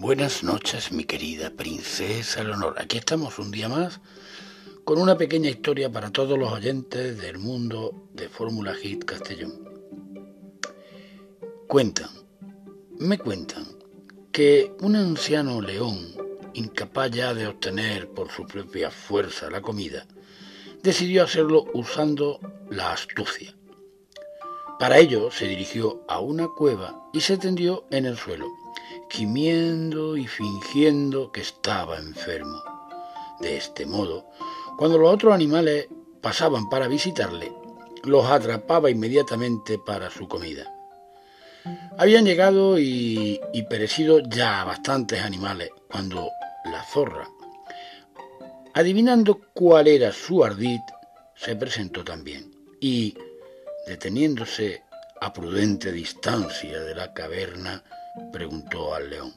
Buenas noches, mi querida princesa Leonor. Aquí estamos un día más con una pequeña historia para todos los oyentes del mundo de Fórmula Hit Castellón. Cuentan, me cuentan, que un anciano león, incapaz ya de obtener por su propia fuerza la comida, decidió hacerlo usando la astucia. Para ello se dirigió a una cueva y se tendió en el suelo gimiendo y fingiendo que estaba enfermo. De este modo, cuando los otros animales pasaban para visitarle, los atrapaba inmediatamente para su comida. Habían llegado y, perecido ya bastantes animales cuando la zorra, adivinando cuál era su ardid, se presentó también y, deteniéndose a prudente distancia de la caverna, preguntó al león.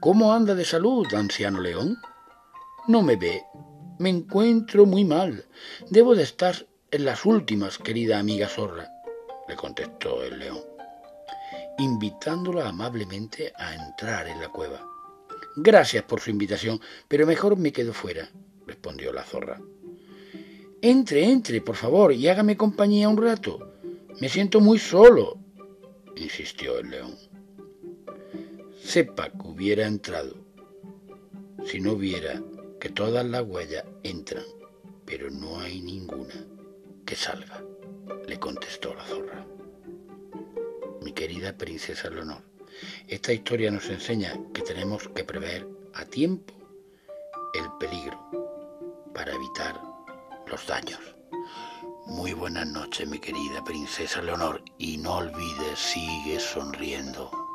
¿Cómo anda de salud, anciano león? No me ve. Me encuentro muy mal. Debo de estar en las últimas, querida amiga zorra, le contestó el león, invitándola amablemente a entrar en la cueva. Gracias por su invitación, pero mejor me quedo fuera, respondió la zorra. Entre, entre, por favor, y hágame compañía un rato. Me siento muy solo, insistió el león sepa que hubiera entrado si no viera que todas las huellas entran, pero no hay ninguna que salga, le contestó la zorra. Mi querida princesa Leonor, esta historia nos enseña que tenemos que prever a tiempo el peligro para evitar los daños. Muy buenas noches, mi querida princesa Leonor, y no olvides, sigue sonriendo.